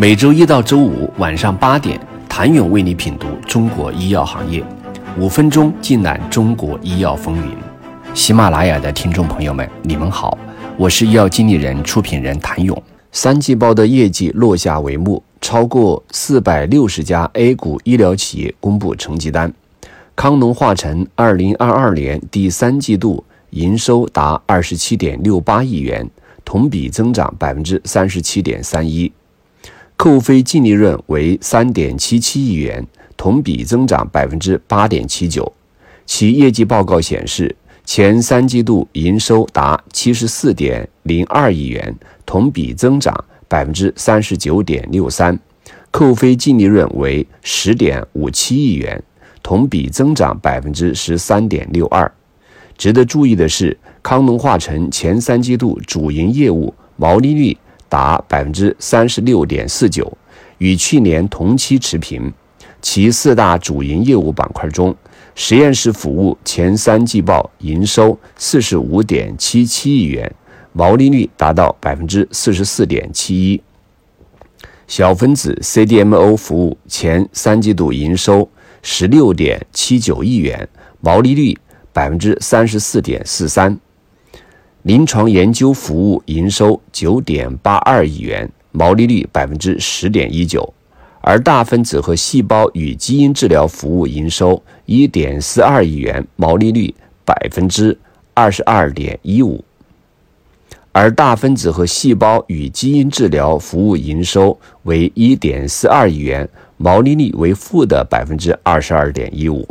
每周一到周五晚上八点，谭勇为你品读中国医药行业，五分钟尽览中国医药风云。喜马拉雅的听众朋友们，你们好，我是医药经理人、出品人谭勇。三季报的业绩落下帷幕，超过四百六十家 A 股医疗企业公布成绩单。康龙化成二零二二年第三季度营收达二十七点六八亿元，同比增长百分之三十七点三一。扣非净利润为三点七七亿元，同比增长百分之八点七九。其业绩报告显示，前三季度营收达七十四点零二亿元，同比增长百分之三十九点六三。扣非净利润为十点五七亿元，同比增长百分之十三点六二。值得注意的是，康龙化成前三季度主营业务毛利率。达百分之三十六点四九，与去年同期持平。其四大主营业务板块中，实验室服务前三季报营收四十五点七七亿元，毛利率达到百分之四十四点七一。小分子 CDMO 服务前三季度营收十六点七九亿元，毛利率百分之三十四点四三。临床研究服务营收九点八二亿元，毛利率百分之十点一九；而大分子和细胞与基因治疗服务营收一点四二亿元，毛利率百分之二十二点一五；而大分子和细胞与基因治疗服务营收为一点四二亿元，毛利率为负的百分之二十二点一五。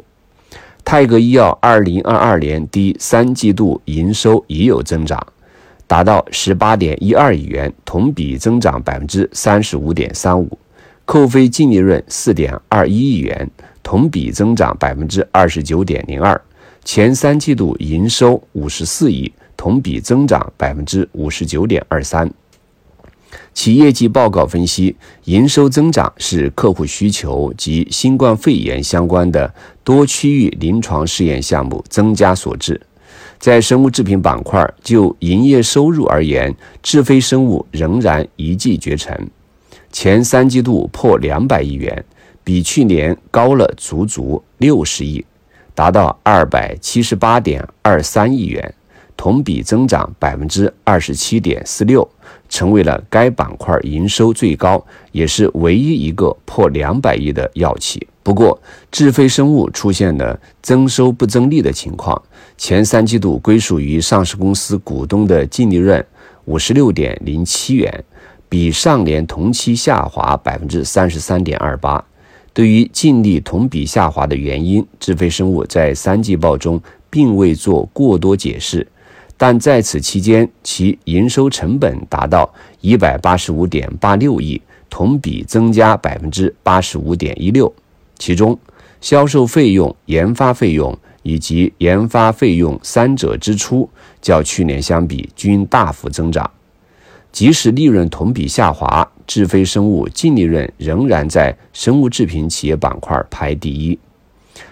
泰格医药二零二二年第三季度营收也有增长，达到十八点一二亿元，同比增长百分之三十五点三五，扣非净利润四点二一亿元，同比增长百分之二十九点零二。前三季度营收五十四亿，同比增长百分之五十九点二三。其业绩报告分析，营收增长是客户需求及新冠肺炎相关的多区域临床试验项目增加所致。在生物制品板块，就营业收入而言，智飞生物仍然一骑绝尘，前三季度破两百亿元，比去年高了足足六十亿，达到二百七十八点二三亿元。同比增长百分之二十七点四六，成为了该板块营收最高，也是唯一一个破两百亿的药企。不过，智飞生物出现了增收不增利的情况，前三季度归属于上市公司股东的净利润五十六点零七元，比上年同期下滑百分之三十三点二八。对于净利同比下滑的原因，智飞生物在三季报中并未做过多解释。但在此期间，其营收成本达到一百八十五点八六亿，同比增加百分之八十五点一六。其中，销售费用、研发费用以及研发费用三者支出较去年相比均大幅增长。即使利润同比下滑，智飞生物净利润仍然在生物制品企业板块排第一。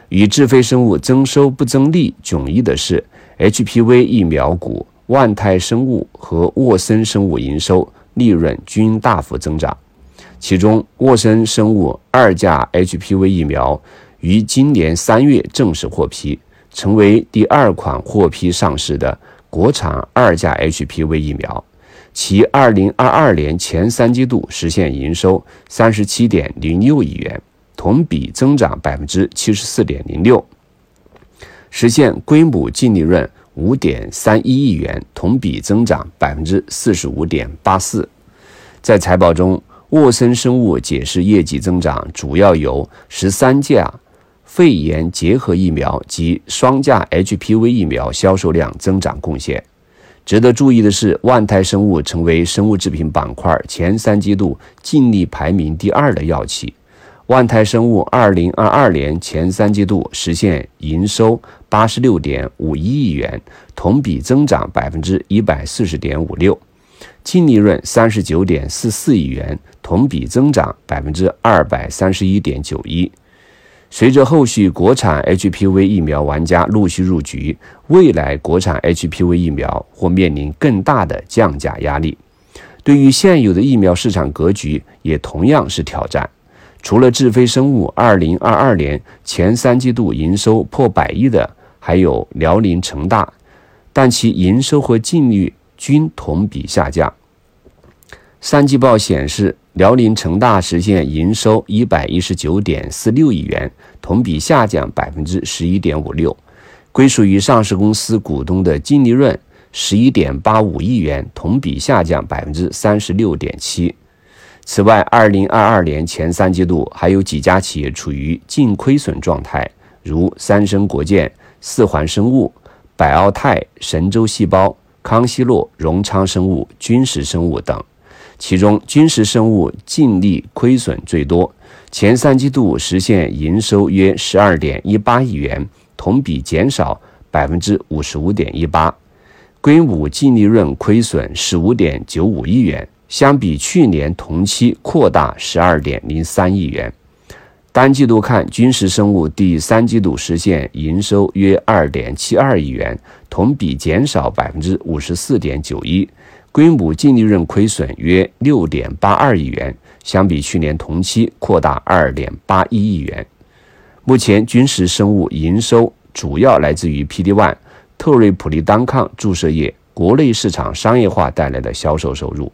与智飞生物增收不增利迥异的是。HPV 疫苗股万泰生物和沃森生物营收、利润均大幅增长。其中，沃森生物二价 HPV 疫苗于今年三月正式获批，成为第二款获批上市的国产二价 HPV 疫苗。其二零二二年前三季度实现营收三十七点零六亿元，同比增长百分之七十四点零六。实现归母净利润五点三一亿元，同比增长百分之四十五点八四。在财报中，沃森生物解释业绩增长主要由十三价肺炎结合疫苗及双价 HPV 疫苗销售量增长贡献。值得注意的是，万泰生物成为生物制品板块前三季度净利排名第二的药企。万泰生物二零二二年前三季度实现营收八十六点五一亿元，同比增长百分之一百四十点五六，净利润三十九点四四亿元，同比增长百分之二百三十一点九一。随着后续国产 HPV 疫苗玩家陆续入局，未来国产 HPV 疫苗或面临更大的降价压力。对于现有的疫苗市场格局也同样是挑战。除了智飞生物2022年前三季度营收破百亿的，还有辽宁成大，但其营收和净利均同比下降。三季报显示，辽宁成大实现营收一百一十九点四六亿元，同比下降百分之十一点五六。归属于上市公司股东的净利润十一点八五亿元，同比下降百分之三十六点七。此外，二零二二年前三季度还有几家企业处于净亏损状态，如三生国建、四环生物、百奥泰、神州细胞、康希诺、荣昌生物、君实生物等。其中，君实生物净利亏损最多，前三季度实现营收约十二点一八亿元，同比减少百分之五十五点一八；硅母净利润亏损十五点九五亿元。相比去年同期扩大十二点零三亿元。单季度看，君实生物第三季度实现营收约二点七二亿元，同比减少百分之五十四点九一；规模净利润亏损约六点八二亿元，相比去年同期扩大二点八一亿元。目前，君实生物营收主要来自于 PD One、特瑞普利单抗注射液国内市场商业化带来的销售收入。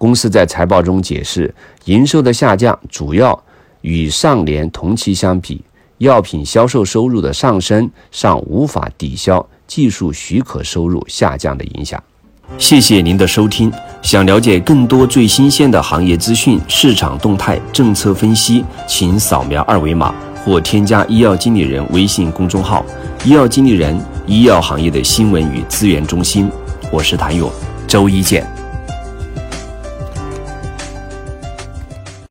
公司在财报中解释，营收的下降主要与上年同期相比，药品销售收入的上升尚无法抵消技术许可收入下降的影响。谢谢您的收听。想了解更多最新鲜的行业资讯、市场动态、政策分析，请扫描二维码或添加医药经理人微信公众号“医药经理人”——医药行业的新闻与资源中心。我是谭勇，周一见。